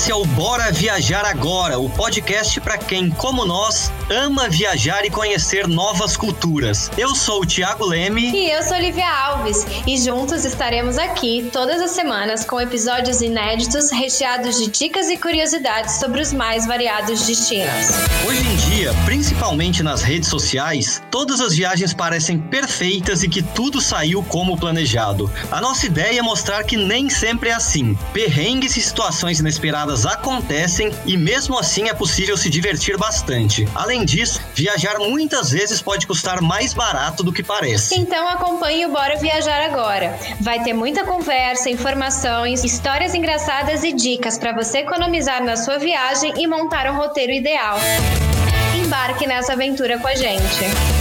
Esse é o Bora Viajar Agora, o podcast para quem, como nós, ama viajar e conhecer novas culturas. Eu sou o Thiago Leme. E eu sou Olivia Alves. E juntos estaremos aqui todas as semanas com episódios inéditos recheados de dicas e curiosidades sobre os mais variados destinos. Hoje em dia, principalmente nas redes sociais, todas as viagens parecem perfeitas e que tudo saiu como planejado. A nossa ideia é mostrar que nem sempre é assim. Perrengues e situações inesperadas acontecem e mesmo assim é possível se divertir bastante. Além disso, viajar muitas vezes pode custar mais barato do que parece. Então acompanhe o Bora Viajar agora. Vai ter muita conversa, informações, histórias engraçadas e dicas para você economizar na sua viagem e montar um roteiro ideal. Embarque nessa aventura com a gente.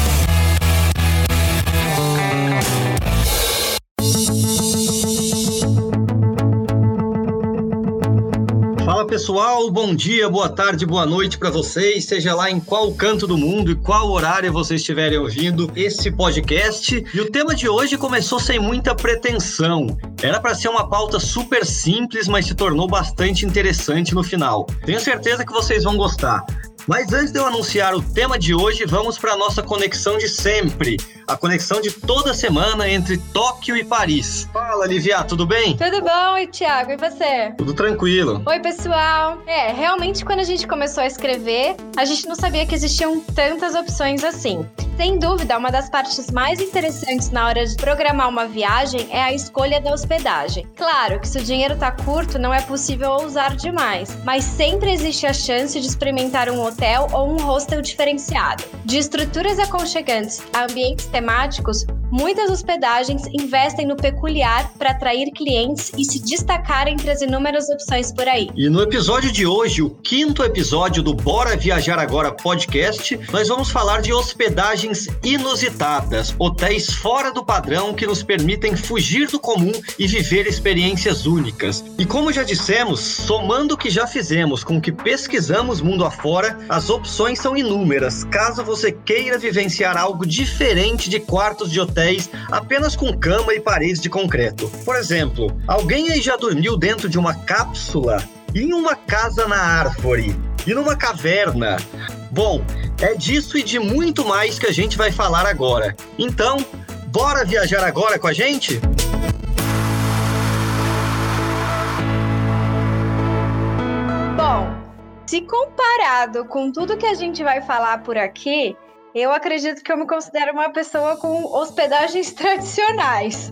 Pessoal, bom dia, boa tarde, boa noite para vocês, seja lá em qual canto do mundo e qual horário vocês estiverem ouvindo esse podcast. E o tema de hoje começou sem muita pretensão. Era para ser uma pauta super simples, mas se tornou bastante interessante no final. Tenho certeza que vocês vão gostar. Mas antes de eu anunciar o tema de hoje, vamos para a nossa conexão de sempre. A conexão de toda semana entre Tóquio e Paris. Fala, Livia, tudo bem? Tudo bom, e Thiago, e você? Tudo tranquilo. Oi, pessoal. É, realmente quando a gente começou a escrever, a gente não sabia que existiam tantas opções assim. Sem dúvida, uma das partes mais interessantes na hora de programar uma viagem é a escolha da hospedagem. Claro que se o dinheiro tá curto, não é possível ousar demais, mas sempre existe a chance de experimentar um hotel ou um hostel diferenciado. De estruturas aconchegantes a ambientes temáticos, muitas hospedagens investem no peculiar para atrair clientes e se destacar entre as inúmeras opções por aí. E no episódio de hoje, o quinto episódio do Bora Viajar Agora podcast, nós vamos falar de hospedagens inusitadas, hotéis fora do padrão que nos permitem fugir do comum e viver experiências únicas. E como já dissemos, somando o que já fizemos com o que pesquisamos mundo afora, as opções são inúmeras. Caso você queira vivenciar algo diferente de quartos de hotéis apenas com cama e paredes de concreto. Por exemplo, alguém aí já dormiu dentro de uma cápsula? Em uma casa na árvore? E numa caverna? Bom, é disso e de muito mais que a gente vai falar agora. Então, bora viajar agora com a gente? Bom, se comparado com tudo que a gente vai falar por aqui, eu acredito que eu me considero uma pessoa com hospedagens tradicionais,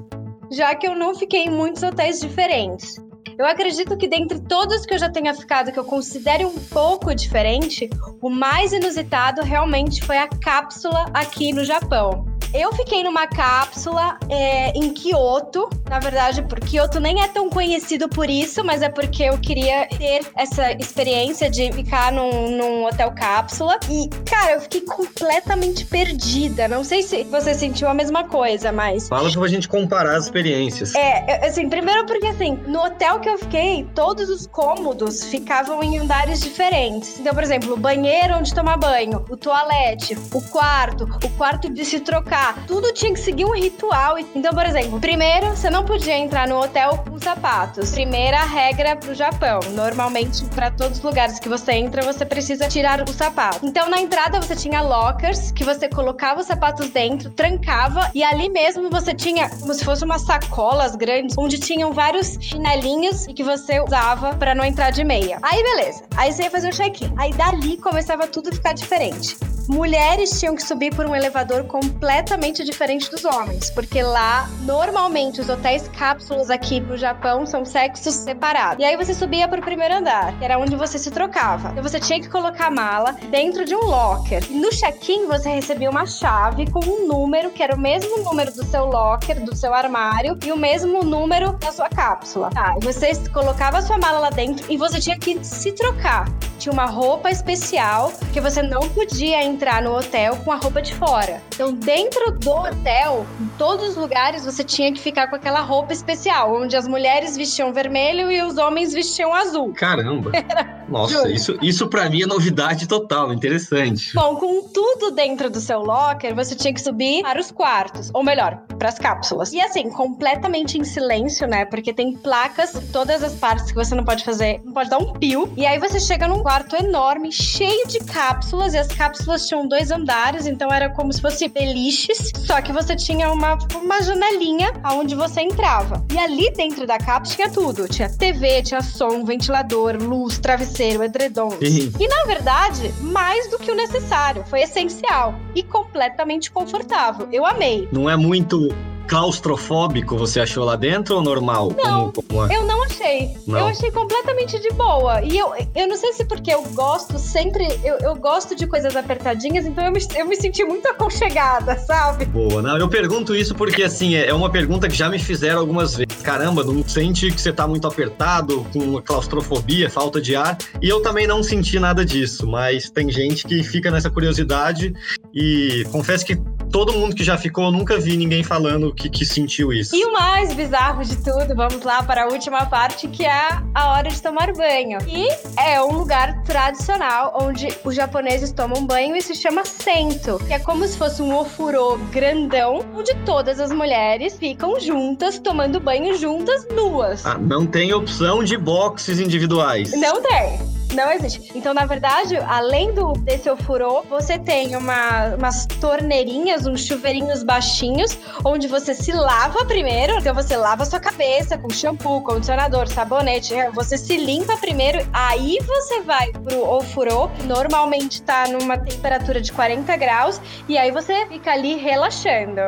já que eu não fiquei em muitos hotéis diferentes. Eu acredito que dentre todos que eu já tenha ficado, que eu considere um pouco diferente, o mais inusitado realmente foi a cápsula aqui no Japão. Eu fiquei numa cápsula é, em Kyoto. Na verdade, porque Kyoto nem é tão conhecido por isso, mas é porque eu queria ter essa experiência de ficar num, num hotel cápsula. E, cara, eu fiquei completamente perdida. Não sei se você sentiu a mesma coisa, mas. Fala pra gente comparar as experiências. É, assim, primeiro porque assim, no hotel que eu fiquei, todos os cômodos ficavam em andares diferentes. Então, por exemplo, o banheiro onde tomar banho, o toalete, o quarto, o quarto de se trocar tudo tinha que seguir um ritual. Então, por exemplo, primeiro, você não podia entrar no hotel com sapatos. Primeira regra pro Japão. Normalmente, para todos os lugares que você entra, você precisa tirar o sapato. Então, na entrada, você tinha lockers que você colocava os sapatos dentro, trancava e ali mesmo você tinha como se fosse umas sacolas grandes onde tinham vários chinelinhos e que você usava para não entrar de meia. Aí, beleza. Aí você ia fazer o check-in. Aí dali começava tudo a ficar diferente mulheres tinham que subir por um elevador completamente diferente dos homens, porque lá, normalmente, os hotéis cápsulas aqui no Japão são sexos separados. E aí você subia pro primeiro andar, que era onde você se trocava. Então você tinha que colocar a mala dentro de um locker. E no check-in você recebia uma chave com um número, que era o mesmo número do seu locker, do seu armário, e o mesmo número da sua cápsula. Tá, e você colocava a sua mala lá dentro e você tinha que se trocar. Tinha uma roupa especial que você não podia entrar no hotel com a roupa de fora. Então, dentro do hotel, em todos os lugares, você tinha que ficar com aquela roupa especial, onde as mulheres vestiam vermelho e os homens vestiam azul. Caramba! Era Nossa, isso, isso para mim é novidade total, interessante. Bom, com tudo dentro do seu locker, você tinha que subir para os quartos, ou melhor, para as cápsulas. E assim, completamente em silêncio, né? Porque tem placas em todas as partes que você não pode fazer, não pode dar um pio. E aí você chega num quarto enorme, cheio de cápsulas, e as cápsulas tinham dois andares, então era como se fosse beliches, só que você tinha uma, uma janelinha aonde você entrava. E ali dentro da cápsula tinha tudo. Tinha TV, tinha som, ventilador, luz, travesseiro, edredom. Sim. E na verdade, mais do que o necessário. Foi essencial e completamente confortável. Eu amei. Não é muito claustrofóbico você achou lá dentro ou normal? Não, como, como é? Eu não achei. Não. Eu achei completamente de boa. E eu, eu não sei se porque eu gosto sempre. Eu, eu gosto de coisas apertadinhas, então eu me, eu me senti muito aconchegada, sabe? Boa, não, eu pergunto isso porque assim, é é uma pergunta que já me fizeram algumas vezes. Caramba, não sente que você tá muito apertado, com claustrofobia, falta de ar? E eu também não senti nada disso, mas tem gente que fica nessa curiosidade e confesso que todo mundo que já ficou, eu nunca vi ninguém falando que, que sentiu isso. E o mais bizarro de tudo, vamos lá para a última parte, que é a hora de tomar banho. E é um lugar tradicional onde os japoneses tomam banho e se chama sento, que é como se fosse um ofurô grandão, onde todas as mulheres ficam juntas, tomando banho juntas, nuas. Ah, não tem opção de boxes individuais. Não tem. Não existe. Então, na verdade, além do desse ofurô, você tem uma, umas torneirinhas, uns chuveirinhos baixinhos, onde você se lava primeiro. Então, você lava sua cabeça com shampoo, condicionador, sabonete. Você se limpa primeiro, aí você vai pro ofurô. Normalmente tá numa temperatura de 40 graus, e aí você fica ali relaxando.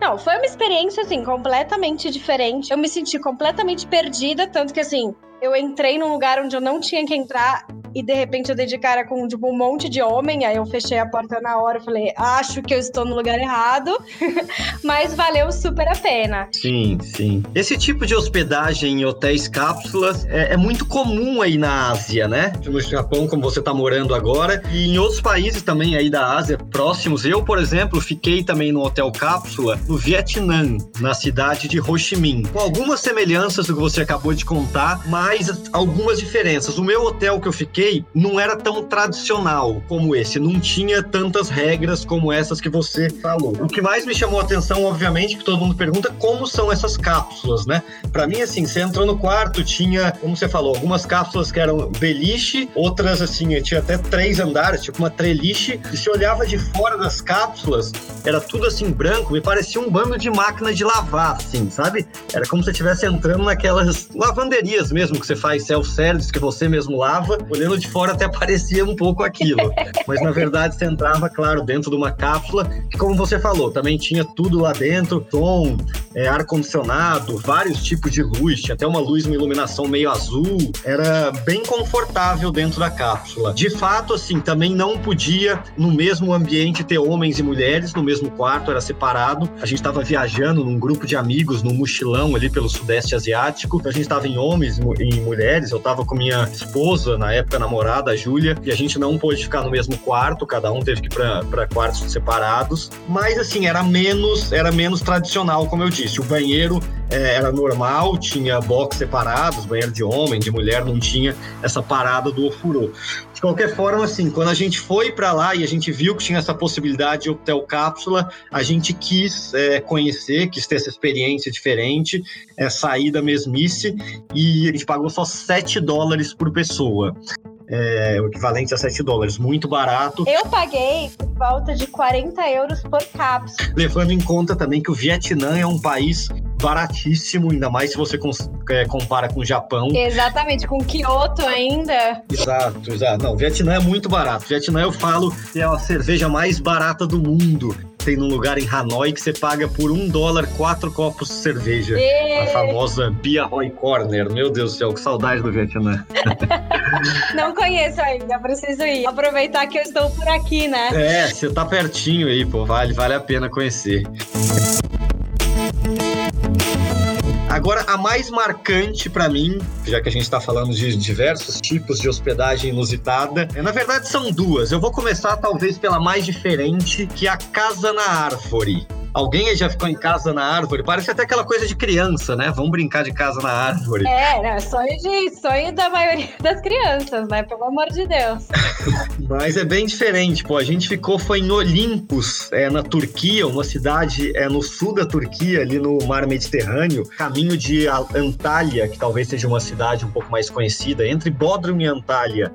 Não, foi uma experiência, assim, completamente diferente. Eu me senti completamente perdida, tanto que, assim, eu entrei num lugar onde eu não tinha que entrar e de repente eu dei de cara com tipo, um monte de homem. Aí eu fechei a porta na hora e falei, acho que eu estou no lugar errado. Mas valeu super a pena. Sim, sim. Esse tipo de hospedagem em hotéis cápsulas é, é muito comum aí na Ásia, né? No Japão, como você tá morando agora, e em outros países também aí da Ásia próximos. Eu, por exemplo, fiquei também no hotel cápsula no Vietnã, na cidade de Ho Chi Minh. Com algumas semelhanças do que você acabou de contar, mas algumas diferenças. O meu hotel que eu fiquei não era tão tradicional como esse, não tinha tantas regras como essas que você falou. O que mais me chamou a atenção, obviamente, que todo mundo pergunta, como são essas cápsulas, né? Pra mim, assim, você entrou no quarto, tinha, como você falou, algumas cápsulas que eram beliche, outras, assim, tinha até três andares, tipo uma treliche, e se olhava de fora das cápsulas, era tudo assim branco, me parecia um bando de máquina de lavar, assim, sabe? Era como se você estivesse entrando naquelas lavanderias mesmo que você faz self-service, que você mesmo lava, olhando de fora até parecia um pouco aquilo. Mas na verdade você entrava, claro, dentro de uma cápsula, que como você falou, também tinha tudo lá dentro, som, é, ar-condicionado, vários tipos de luz, tinha até uma luz, uma iluminação meio azul, era bem confortável dentro da cápsula. De fato, assim, também não podia no mesmo ambiente ter homens e mulheres no mesmo quarto, era separado. A gente estava viajando num grupo de amigos, num mochilão ali pelo Sudeste Asiático, a gente estava em homens e em mulheres, eu estava com minha esposa, na época namorada, a Júlia, e a gente não pôde ficar no mesmo quarto, cada um teve que ir para quartos separados, mas assim, era menos, era menos tradicional, como eu disse. O banheiro é, era normal, tinha box separados, banheiro de homem, de mulher, não tinha essa parada do ofurô. De qualquer forma, assim, quando a gente foi para lá e a gente viu que tinha essa possibilidade de hotel cápsula, a gente quis é, conhecer, quis ter essa experiência diferente, é, sair da mesmice, e a gente pagou só 7 dólares por pessoa. É, o equivalente a 7 dólares, muito barato. Eu paguei por volta de 40 euros por cápsula. Levando em conta também que o Vietnã é um país baratíssimo, ainda mais se você é, compara com o Japão. Exatamente, com Kyoto ainda. Exato, exato. Não, Vietnã é muito barato. Vietnã eu falo é a cerveja mais barata do mundo. Tem num lugar em Hanoi que você paga por um dólar quatro copos de cerveja. A E... famosa Bia Roy Corner. Meu Deus do céu, que saudade do Vietnã. Não conheço ainda, preciso ir. Aproveitar que eu estou por aqui, né? É, você tá pertinho aí, pô. Vale, vale a pena conhecer. Agora, a mais marcante pra mim, já que a gente está falando de diversos tipos de hospedagem inusitada, é, na verdade são duas. Eu vou começar talvez pela mais diferente, que é a Casa na Árvore. Alguém já ficou em casa na árvore? Parece até aquela coisa de criança, né? Vamos brincar de casa na árvore. É, né? Sonho, de, sonho da maioria das crianças, né? Pelo amor de Deus. Mas é bem diferente, pô. A gente ficou, foi em Olimpos, é, na Turquia, uma cidade é, no sul da Turquia, ali no mar Mediterrâneo, caminho de Antalya, que talvez seja uma cidade um pouco mais conhecida, entre Bodrum e Antalya.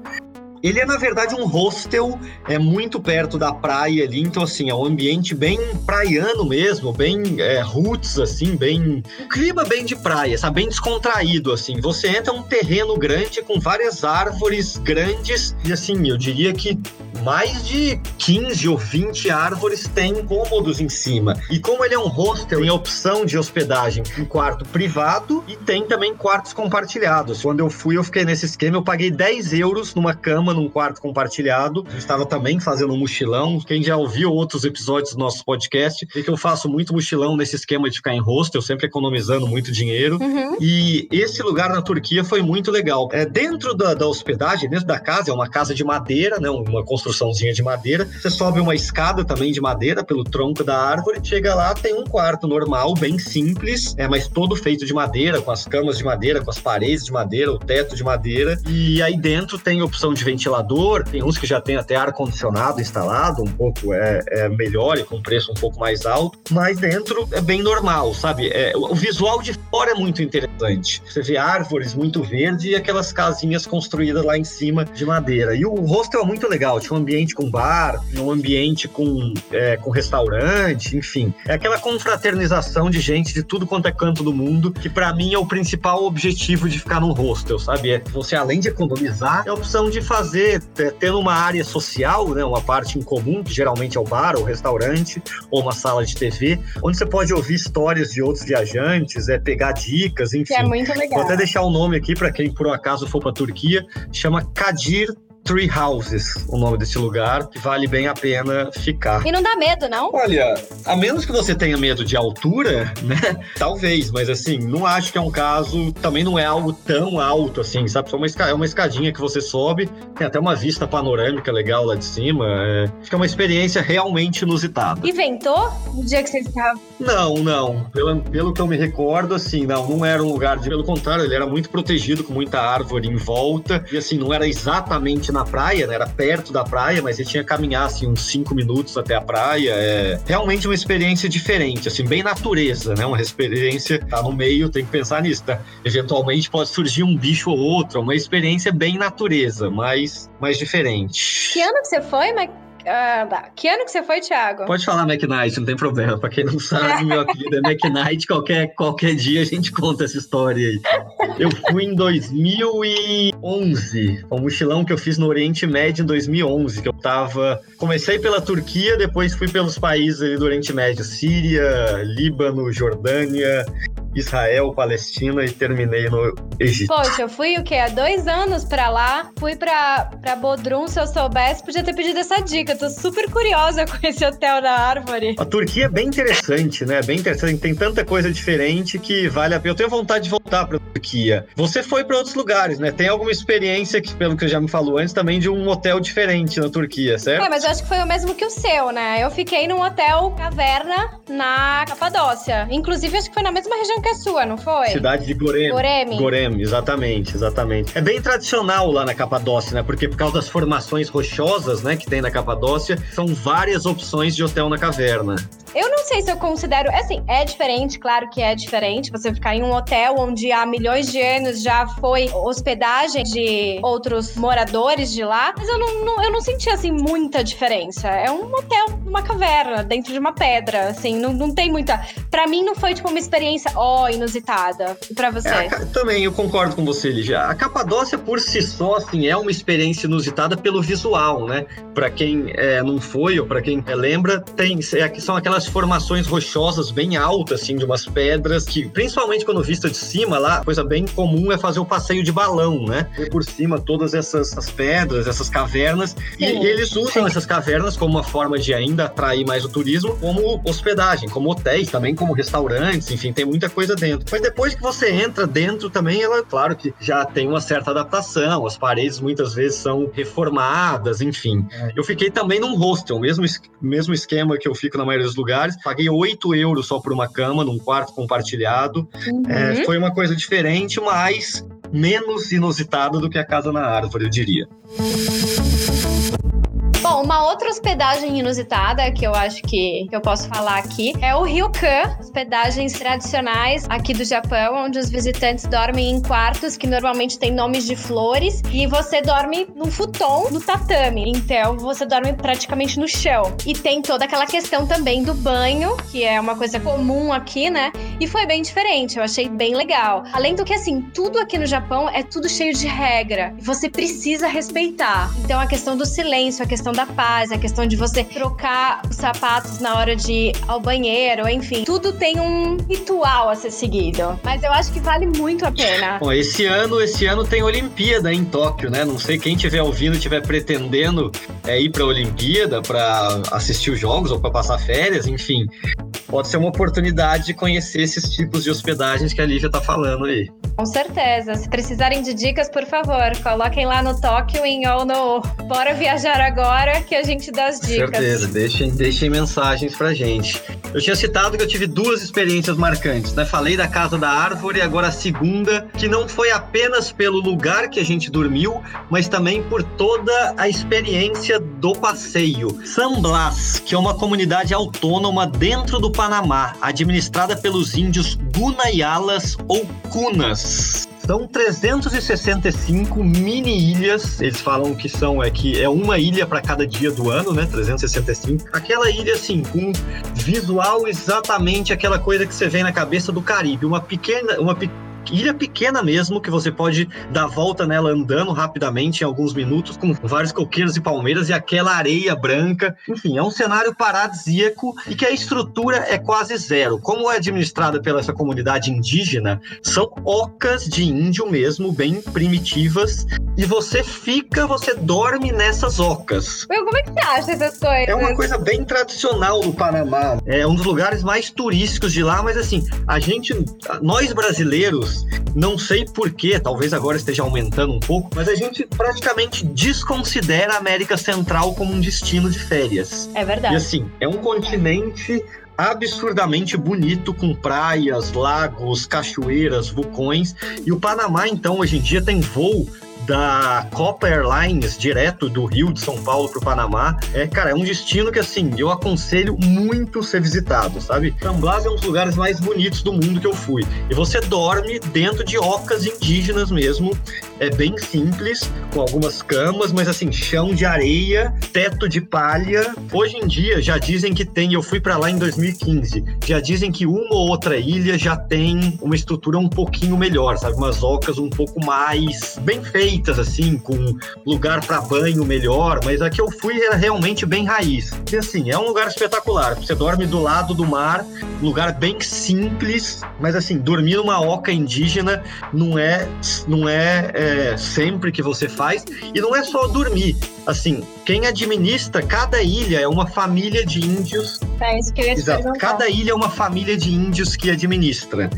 Ele é, na verdade, um hostel, é muito perto da praia ali, então, assim, é um ambiente bem praiano mesmo, bem é, roots, assim, bem. Um clima bem de praia, sabe? Bem descontraído, assim. Você entra um terreno grande com várias árvores grandes, e, assim, eu diria que mais de 15 ou 20 árvores têm cômodos em cima. E como ele é um hostel, tem opção de hospedagem em quarto privado e tem também quartos compartilhados. Quando eu fui, eu fiquei nesse esquema, eu paguei 10 euros numa cama num quarto compartilhado. Eu estava também fazendo um mochilão. Quem já ouviu outros episódios do nosso podcast, vê que eu faço muito mochilão nesse esquema de ficar em hostel, sempre economizando muito dinheiro. Uhum. E esse lugar na Turquia foi muito legal. É, dentro da, da, hospedagem, dentro da casa, é uma casa de madeira, né, uma construçãozinha de madeira. Você sobe uma escada também de madeira pelo tronco da árvore. Chega lá, tem um quarto normal, bem simples, é, mas todo feito de madeira, com as camas de madeira, com as paredes de madeira, o teto de madeira. E aí dentro tem opção de ventilador, tem uns que já tem até ar-condicionado instalado, um pouco é, é, melhor e com preço um pouco mais alto, mas dentro é bem normal, sabe? É, o visual de fora é muito interessante. Você vê árvores muito verdes e aquelas casinhas construídas lá em cima de madeira. E o hostel é muito legal, tinha um ambiente com bar, um ambiente com, é, com restaurante, enfim. É aquela confraternização de gente de tudo quanto é canto do mundo, que para mim é o principal objetivo de ficar num hostel, sabe? É você, além de economizar, é a opção de fazer fazer, tendo uma área social, né, uma parte em comum, que geralmente é o bar, ou o restaurante, ou uma sala de TV, onde você pode ouvir histórias de outros viajantes, é, pegar dicas, enfim. Que é muito legal. Vou até deixar o um nome aqui para quem por um acaso for para Turquia, chama Kadir Tree Houses, o nome desse lugar, que vale bem a pena ficar. E não dá medo, não? Olha, a menos que você tenha medo de altura, né? Talvez, mas assim, não acho que é um caso, também não é algo tão alto assim, sabe? Só uma, é uma escadinha que você sobe, tem até uma vista panorâmica legal lá de cima. É... Acho que é uma experiência realmente inusitada. E ventou no dia que você estava? Não, não. Pelo, pelo que eu me recordo, assim, não, não era um lugar de. Pelo contrário, ele era muito protegido, com muita árvore em volta, e assim, não era exatamente na praia, né? Era perto da praia, mas ele tinha que caminhar assim uns cinco minutos até a praia. É realmente uma experiência diferente, assim, bem natureza, né? Uma experiência tá no meio, tem que pensar nisso, tá? Eventualmente pode surgir um bicho ou outro, uma experiência bem natureza, mas mais diferente. Que ano que você foi, Mike? Ah, tá. Que ano que você foi, Thiago? Pode falar McKnight, não tem problema. Pra quem não sabe, meu apelido é McKnight. Qualquer, qualquer dia a gente conta essa história aí. Eu fui em 2011. Um mochilão que eu fiz no Oriente Médio em 2011. Que eu tava... Comecei pela Turquia, depois fui pelos países ali do Oriente Médio. Síria, Líbano, Jordânia, Israel, Palestina e terminei no Egito. Poxa, eu fui o quê? Há dois anos pra lá, fui pra, pra Bodrum, se eu soubesse, podia ter pedido essa dica. Eu tô super curiosa com esse hotel da árvore. A Turquia é bem interessante, né? Bem interessante, tem tanta coisa diferente que vale a pena. Eu tenho vontade de voltar pra Turquia. Você foi pra outros lugares, né? Tem alguma experiência, que, pelo que já me falou antes, também de um hotel diferente na Turquia, certo? É, mas eu acho que foi o mesmo que o seu, né? Eu fiquei num hotel caverna na Capadócia. Inclusive, acho que foi na mesma região que é sua, não foi? Cidade de Goreme. Goreme. Goreme, exatamente, exatamente. É bem tradicional lá na Capadócia, né? Porque por causa das formações rochosas, né, que tem na Capadócia, são várias opções de hotel na caverna. Eu não sei se eu considero. Assim, é diferente, claro que é diferente. Você ficar em um hotel onde há milhões de anos já foi hospedagem de outros moradores de lá. Mas eu não, não eu não senti, assim, muita diferença. É um hotel numa caverna, dentro de uma pedra. Assim, não, não tem muita. Pra mim, não foi, tipo, uma experiência, ó, oh, inusitada. E pra você? É, também, eu concordo com você, Ligia. A Capadócia, por si só, assim, é uma experiência inusitada pelo visual, né? Pra quem é, não foi ou pra quem é, lembra, tem, é, são aquelas umas formações rochosas bem altas, assim, de umas pedras, que principalmente quando vista de cima lá, coisa bem comum é fazer o passeio de balão, né? Ver por cima todas essas, essas pedras, essas cavernas, e, e eles usam Sim. essas cavernas como uma forma de ainda atrair mais o turismo, como hospedagem, como hotéis, também como restaurantes, enfim, tem muita coisa dentro. Mas depois que você entra dentro também, ela, claro que já tem uma certa adaptação, as paredes muitas vezes são reformadas, enfim. É. Eu fiquei também num hostel, mesmo, mesmo esquema que eu fico na maioria dos lugares lugares. Paguei 8 euros só por uma cama, num quarto compartilhado. Uhum. É, foi uma coisa diferente, mas menos inusitada do que a casa na árvore, eu diria. Bom, uma outra hospedagem inusitada que eu acho que, eu posso falar aqui é o Ryokan, hospedagens tradicionais aqui do Japão, onde os visitantes dormem em quartos que normalmente têm nomes de flores e você dorme num futon no tatame. Então você dorme praticamente no chão. E tem toda aquela questão também do banho, que é uma coisa comum aqui, né? E foi bem diferente, eu achei bem legal. Além do que assim, tudo aqui no Japão é tudo cheio de regra você precisa respeitar. Então a questão do silêncio, a questão da paz, a questão de você trocar os sapatos na hora de ir ao banheiro, enfim. Tudo tem um ritual a ser seguido. Mas eu acho que vale muito a pena. Bom, esse ano, esse ano tem Olimpíada em Tóquio, né? Não sei quem estiver ouvindo, estiver pretendendo é, ir para a Olimpíada para assistir os jogos ou para passar férias, enfim. Pode ser uma oportunidade de conhecer esses tipos de hospedagens que a Lívia está falando aí. Com certeza. Se precisarem de dicas, por favor, coloquem lá no Tóquio ou no Bora Viajar Agora que a gente dá as dicas. Com certeza. Deixem, deixem mensagens pra gente. Eu tinha citado que eu tive duas experiências marcantes, né? Falei da Casa da Árvore, agora a segunda, que não foi apenas pelo lugar que a gente dormiu, mas também por toda a experiência do passeio. San Blas, que é uma comunidade autônoma dentro do Panamá, administrada pelos índios Gunayalas ou Cunas. São 365 mini ilhas. Eles falam que são é que é uma ilha para cada dia do ano, né? 365. Aquela ilha assim com visual exatamente aquela coisa que você vê na cabeça do Caribe, uma pequena, uma pequena ilha pequena mesmo, que você pode dar volta nela andando rapidamente em alguns minutos, com vários coqueiros e palmeiras e aquela areia branca. Enfim, é um cenário paradisíaco e que a estrutura é quase zero. Como é administrada pela essa comunidade indígena, são ocas de índio mesmo, bem primitivas, e você fica, você dorme nessas ocas. Meu, como é que você acha essas coisas? É uma coisa bem tradicional do Panamá. É um dos lugares mais turísticos de lá, mas assim, a gente, nós brasileiros, não sei porquê, talvez agora esteja aumentando um pouco, mas a gente praticamente desconsidera a América Central como um destino de férias. É verdade. E assim, é um continente absurdamente bonito, com praias, lagos, cachoeiras, vulcões. E o Panamá, então, hoje em dia tem voo da Copa Airlines, direto do Rio de São Paulo para o Panamá. É, cara, é um destino que, assim, eu aconselho muito ser visitado, sabe? San Blas é um dos lugares mais bonitos do mundo que eu fui. E você dorme dentro de ocas indígenas mesmo. É bem simples, com algumas camas, mas assim, chão de areia, teto de palha. Hoje em dia já dizem que tem, eu fui para lá em 2015, já dizem que uma ou outra ilha já tem uma estrutura um pouquinho melhor, sabe? Umas ocas um pouco mais bem feitas assim, com lugar para banho melhor, mas a que eu fui era realmente bem raiz. E assim, é um lugar espetacular. Você dorme do lado do mar, lugar bem simples, mas assim, dormir numa oca indígena não é, não é, é sempre que você faz, e não é só dormir. Assim, quem administra cada ilha é uma família de índios. É isso que eu ia Exato. Cada ilha é uma família de índios que administra.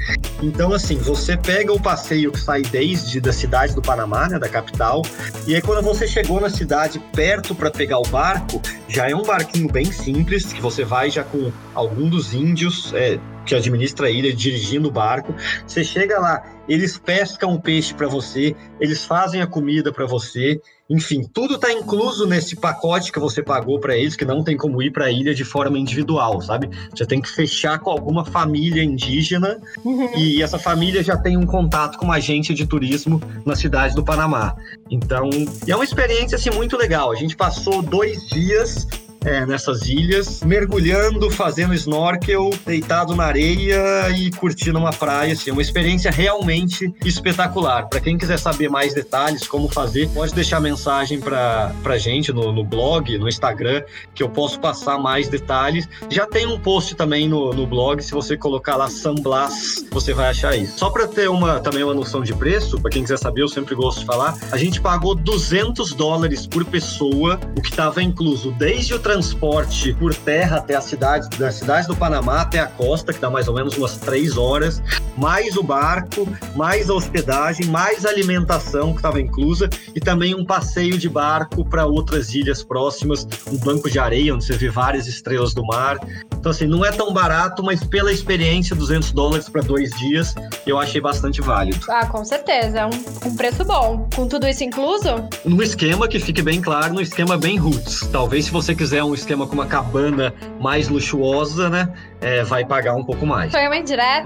Então, assim, você pega o passeio que sai desde da cidade do Panamá, né, da capital, e aí quando você chegou na cidade perto para pegar o barco, já é um barquinho bem simples, que você vai já com algum dos índios é, que administra a ilha dirigindo o barco. Você chega lá, eles pescam o peixe para você, eles fazem a comida para você, enfim, tudo está incluso nesse pacote que você pagou para eles, que não tem como ir para a ilha de forma individual, sabe? Você tem que fechar com alguma família indígena uhum. e essa família já tem um contato com uma agente de turismo na cidade do Panamá. Então, é uma experiência assim muito legal. A gente passou dois dias é, nessas ilhas, mergulhando, fazendo snorkel, deitado na areia e curtindo uma praia. Assim, uma experiência realmente espetacular. Para quem quiser saber mais detalhes, como fazer, pode deixar mensagem para a gente no, no, blog, no Instagram, que eu posso passar mais detalhes. Já tem um post também no, no blog, se você colocar lá San Blas, você vai achar isso. Só para ter uma, também uma noção de preço, para quem quiser saber, eu sempre gosto de falar, a gente pagou 200 dólares por pessoa, o que estava incluso desde o transporte por terra até a cidade, da cidade do Panamá até a costa, que dá mais ou menos umas três horas, mais o barco, mais a hospedagem, mais a alimentação que estava inclusa e também um passeio de barco para outras ilhas próximas, um banco de areia onde você vê várias estrelas do mar. Então, assim, não é tão barato, mas pela experiência, 200 dólares para dois dias, eu achei bastante válido. Ah, com certeza. É um, um preço bom. Com tudo isso incluso? No esquema, que fique bem claro, no esquema bem roots. Talvez se você quiser um esquema com uma cabana mais luxuosa, né? É, vai pagar um pouco mais. Foi uma indireta?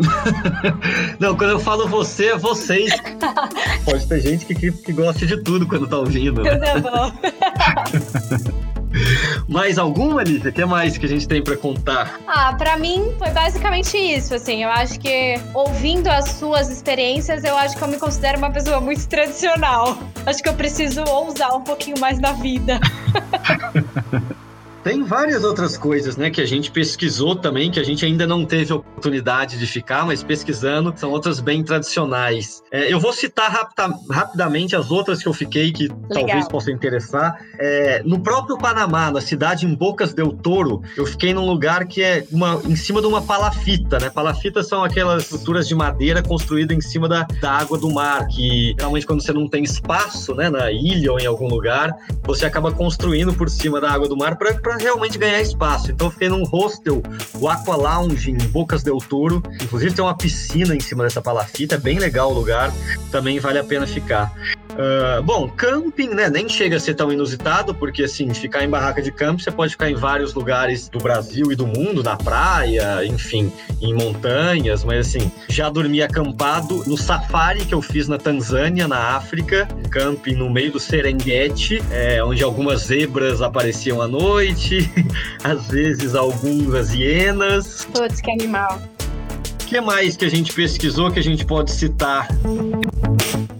Não, quando eu falo você, é vocês. Pode ter gente que, que, que gosta de tudo quando tá ouvindo. Né? Bom. Mais alguma, Alicia? O que mais que a gente tem para contar? Ah, para mim foi basicamente isso, assim. Eu acho que ouvindo as suas experiências, eu acho que eu me considero uma pessoa muito tradicional. Acho que eu preciso ousar um pouquinho mais na vida. Tem várias outras coisas, né, que a gente pesquisou também, que a gente ainda não teve oportunidade de ficar, mas pesquisando, são outras bem tradicionais. É, eu vou citar rapida, rapidamente as outras que eu fiquei, que Legal. talvez possam interessar. É, no próprio Panamá, na cidade em Bocas del Toro, eu fiquei num lugar que é uma, em cima de uma palafita, né? Palafitas são aquelas estruturas de madeira construídas em cima da, da água do mar, que realmente quando você não tem espaço, né, na ilha ou em algum lugar, você acaba construindo por cima da água do mar para para realmente ganhar espaço. Então eu fiquei num hostel, o Aqua Lounge em Bocas del Toro. Inclusive tem uma piscina em cima dessa palafita, é bem legal o lugar, também vale a pena ficar. Uh, bom, camping, né? Nem chega a ser tão inusitado, porque assim, ficar em barraca de campo, você pode ficar em vários lugares do Brasil e do mundo, na praia, enfim, em montanhas, mas assim, já dormi acampado no safari que eu fiz na Tanzânia, na África, um camping no meio do Serengeti, é, onde algumas zebras apareciam à noite, às vezes algumas hienas. Putz, que animal. O que mais que a gente pesquisou que a gente pode citar?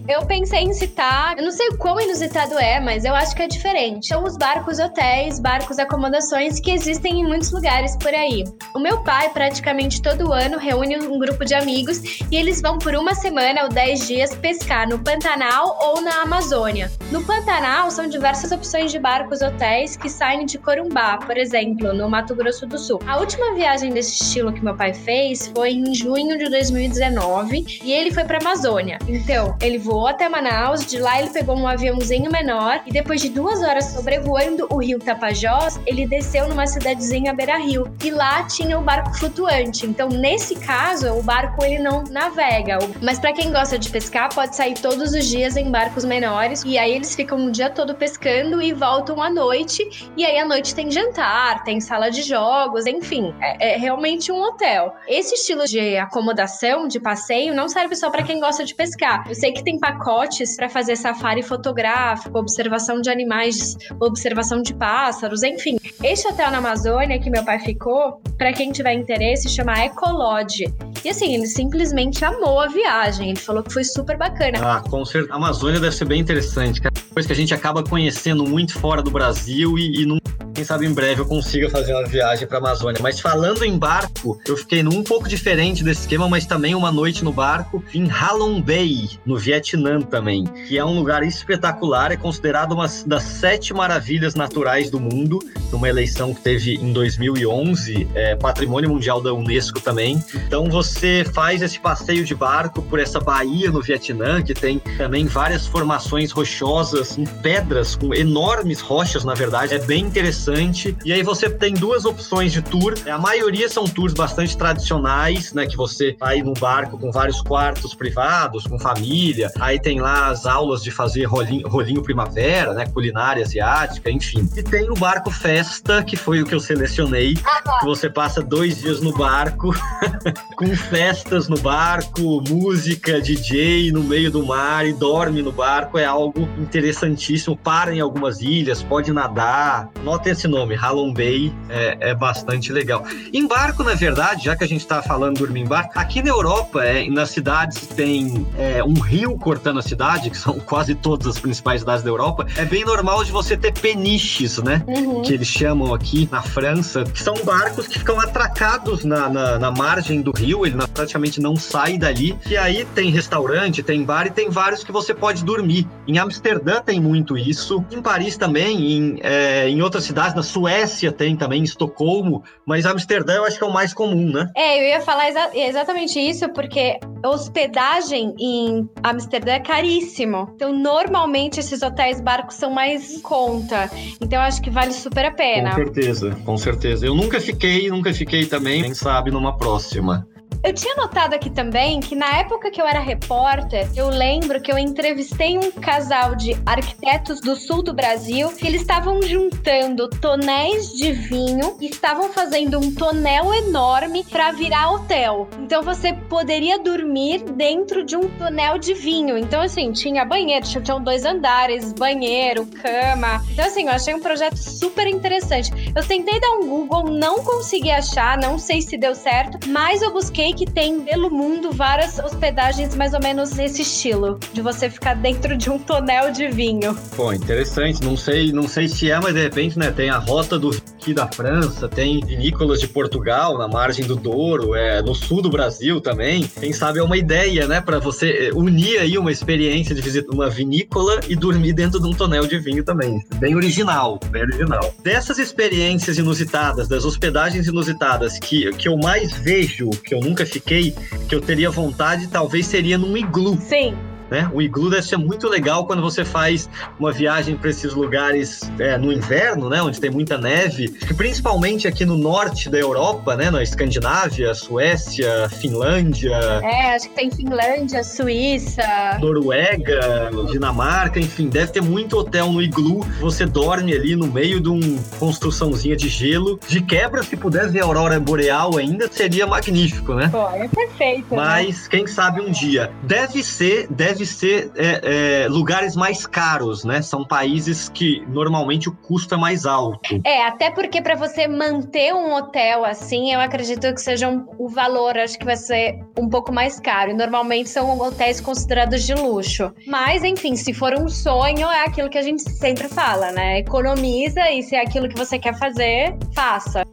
Eu pensei em citar, eu não sei o quão inusitado é, mas eu acho que é diferente. São os barcos hotéis, barcos acomodações que existem em muitos lugares por aí. O meu pai, praticamente todo ano, reúne um grupo de amigos e eles vão por uma semana ou dez dias pescar no Pantanal ou na Amazônia. No Pantanal são diversas opções de barcos hotéis que saem de Corumbá, por exemplo, no Mato Grosso do Sul. A última viagem desse estilo que meu pai fez foi em junho de 2019 e ele foi para Amazônia. Então, ele voou voou até Manaus, de lá ele pegou um aviãozinho menor e depois de duas horas sobrevoando o rio Tapajós, ele desceu numa cidadezinha beira-rio e lá tinha o barco flutuante. Então, nesse caso, o barco ele não navega. Mas para quem gosta de pescar, pode sair todos os dias em barcos menores e aí eles ficam o dia todo pescando e voltam à noite. E aí à noite tem jantar, tem sala de jogos, enfim, é, é realmente um hotel. Esse estilo de acomodação, de passeio, não serve só para quem gosta de pescar. Eu sei que tem pacotes para fazer safari fotográfico, observação de animais, observação de pássaros, enfim. Este hotel na Amazônia que meu pai ficou, para quem tiver interesse, chama Ecolodge. E assim, ele simplesmente amou a viagem. Ele falou que foi super bacana. Ah, com certeza. A Amazônia deve ser bem interessante, cara. Coisa que a gente acaba conhecendo muito fora do Brasil e, e não quem sabe em breve eu consiga fazer uma viagem para a Amazônia. Mas falando em barco, eu fiquei num um pouco diferente desse esquema, mas também uma noite no barco em Halong Bay, no Vietnã também, que é um lugar espetacular, é considerado uma das sete maravilhas naturais do mundo, numa eleição que teve em 2011, é, Patrimônio Mundial da Unesco também. Então você faz esse passeio de barco por essa baía no Vietnã, que tem também várias formações rochosas, pedras, com enormes rochas, na verdade, é bem interessante interessante. E aí você tem duas opções de tour. A maioria são tours bastante tradicionais, né? Que você vai no barco com vários quartos privados, com família. Aí tem lá as aulas de fazer rolinho, rolinho primavera, né? Culinária asiática, enfim. E tem o barco festa, que foi o que eu selecionei. Que você passa dois dias no barco, com festas no barco, música, DJ no meio do mar e dorme no barco. É algo interessantíssimo. Para em algumas ilhas, pode nadar. Nota esse nome, Halong Bay, é, é, bastante legal. Em barco, na verdade, já que a gente está falando dormir em barco, aqui na Europa, é, nas cidades tem é, um rio cortando a cidade, que são quase todas as principais cidades da Europa, é bem normal de você ter peniches, né? Uhum. Que eles chamam aqui na França, que são barcos que ficam atracados na, na, na margem do rio, ele praticamente não sai dali. E aí tem restaurante, tem bar e tem vários que você pode dormir. Em Amsterdã tem muito isso, em Paris também, em, é, em outras cidades, na Suécia tem também, em Estocolmo, mas Amsterdã eu acho que é o mais comum, né? É, eu ia falar exa exatamente isso, porque hospedagem em Amsterdã é caríssimo. Então, normalmente, esses hotéis barcos são mais em conta. Então, eu acho que vale super a pena. Com certeza, com certeza. Eu nunca fiquei, nunca fiquei também, quem sabe numa próxima. Eu tinha notado aqui também que na época que eu era repórter, eu lembro que eu entrevistei um casal de arquitetos do sul do Brasil que eles estavam juntando tonéis de vinho e estavam fazendo um tonel enorme para virar hotel. Então você poderia dormir dentro de um tonel de vinho. Então assim, tinha banheiro, tinham dois andares, banheiro, cama. Então assim, eu achei um projeto super interessante. Eu tentei dar um Google, não consegui achar, não sei se deu certo, mas eu busquei que tem pelo mundo várias hospedagens mais ou menos nesse estilo, de você ficar dentro de um tonel de vinho. Pô, interessante. Não sei, não sei se é, mas de repente, né, tem a rota do aqui da França, tem vinícolas de Portugal na margem do Douro, é no sul do Brasil também. Quem sabe é uma ideia, né, para você é, unir aí uma experiência de visitar uma vinícola e dormir dentro de um tonel de vinho também. Bem original, bem original. Dessas experiências inusitadas, das hospedagens inusitadas que, que eu mais vejo, que eu nunca fiquei, que eu teria vontade, talvez seria num iglu. Sim. Né? O iglu deve ser muito legal quando você faz uma viagem para esses lugares é, no inverno, né? Onde tem muita neve, principalmente aqui no norte da Europa, né? Na Escandinávia, Suécia, Finlândia. É, acho que tem Finlândia, Suíça, Noruega, Dinamarca, enfim, deve ter muito hotel no iglu. Você dorme ali no meio de uma construçãozinha de gelo. De quebra, se puder ver a aurora boreal ainda, seria magnífico, né? Pô, é perfeito. Né? Mas né? quem sabe um dia. Deve ser, deve deve ser é, é, lugares mais caros, né? São países que normalmente o custo é mais alto. É, até porque para você manter um hotel assim, eu acredito que seja um, o valor, acho que vai ser um pouco mais caro. Normalmente são hotéis considerados de luxo. Mas, enfim, se for um sonho, é aquilo que a gente sempre fala, né? Economiza e se é aquilo que você quer fazer, faça.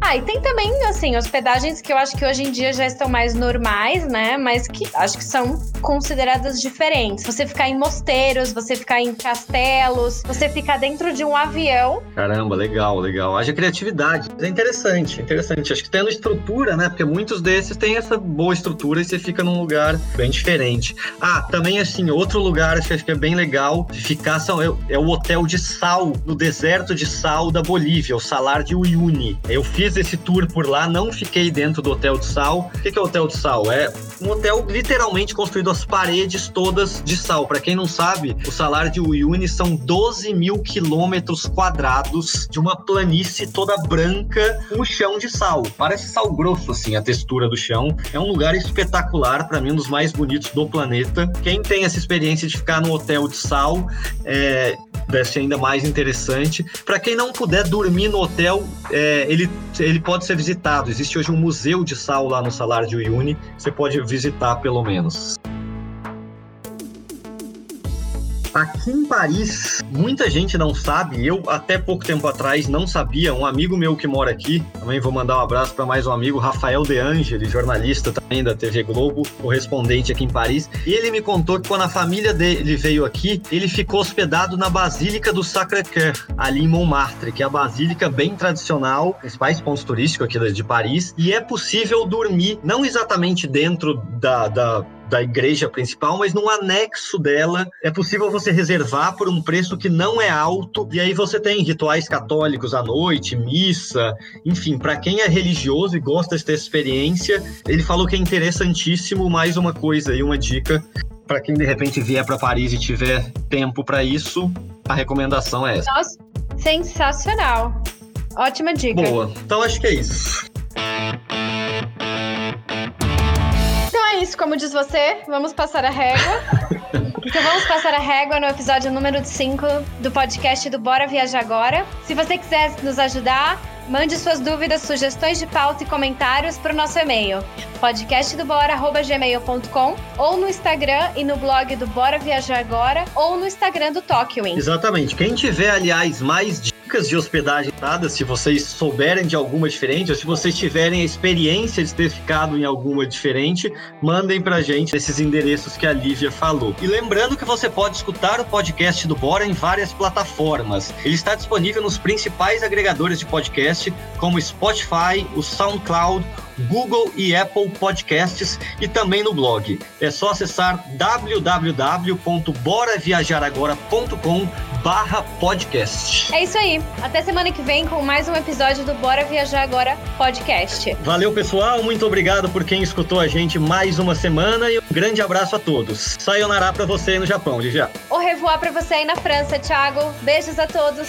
Ah, e tem também, assim, hospedagens que eu acho que hoje em dia já estão mais normais, né? Mas que acho que são consideradas diferentes. Você ficar em mosteiros, você ficar em castelos, você ficar dentro de um avião. Caramba, legal, legal. Haja criatividade. É interessante, interessante. Acho que tendo estrutura, né? Porque muitos desses têm essa boa estrutura e você fica num lugar bem diferente. Ah, também, assim, outro lugar acho que é bem legal ficar são, é, é o Hotel de Sal, no deserto de sal da Bolívia, o Salar de Uyuni. Eu fiz fiz esse tour por lá, não fiquei dentro do Hotel de Sal. O que é o Hotel de Sal? É um hotel literalmente construído as paredes todas de sal. Para quem não sabe, o salário de Uyuni são 12 mil quilômetros quadrados de uma planície toda branca um chão de sal. Parece sal grosso, assim, a textura do chão. É um lugar espetacular, para mim, um dos mais bonitos do planeta. Quem tem essa experiência de ficar no hotel de sal, é, ser ainda mais interessante. Para quem não puder dormir no hotel, é, ele ele pode ser visitado. Existe hoje um museu de sal lá no Salário de Uyuni, você pode visitar pelo menos. Aqui em Paris, muita gente não sabe, eu até pouco tempo atrás não sabia, um amigo meu que mora aqui, também vou mandar um abraço para mais um amigo, Rafael De Angeli, jornalista também da TV Globo, correspondente aqui em Paris, e ele me contou que quando a família dele veio aqui, ele ficou hospedado na Basílica do Sacré-Cœur, ali em Montmartre, que é a basílica bem tradicional, principais pontos turísticos aqui de Paris, e é possível dormir, não exatamente dentro da, da da igreja principal, mas num anexo dela é possível você reservar por um preço que não é alto. E aí você tem rituais católicos à noite, missa, enfim, para quem é religioso e gosta dessa experiência, ele falou que é interessantíssimo. Mais uma coisa e uma dica para quem de repente vier para Paris e tiver tempo para isso, a recomendação é essa. Nossa, sensacional. Ótima dica. Boa. Então acho que é isso. Como diz você, vamos passar a régua. então vamos passar a régua no episódio número 5 do podcast do Bora Viajar Agora. Se você quiser nos ajudar, mande suas dúvidas, sugestões de pauta e comentários para o nosso e-mail podcastdobora.gmail.com ou no Instagram e no blog do Bora Viajar Agora ou no Instagram do Tokyo Exatamente. Quem tiver, aliás, mais dicas de hospedagem dadas, se vocês souberem de alguma diferente, ou se vocês tiverem a experiência de ter ficado em alguma diferente, mandem pra gente esses endereços que a Lívia falou. E lembrando que você pode escutar o podcast do Bora em várias plataformas. Ele está disponível nos principais agregadores de podcast, como Spotify, o SoundCloud, Google e Apple Podcasts e também no blog. É só acessar www.boraviajaragora.com barra podcast. É isso aí. Até semana que vem com mais um episódio do Bora Viajar Agora podcast. Valeu, pessoal. Muito obrigado por quem escutou a gente mais uma semana e um grande abraço a todos. Sayonara pra você aí no Japão, Ligia. O revoar pra você aí na França, Thiago. Beijos a todos.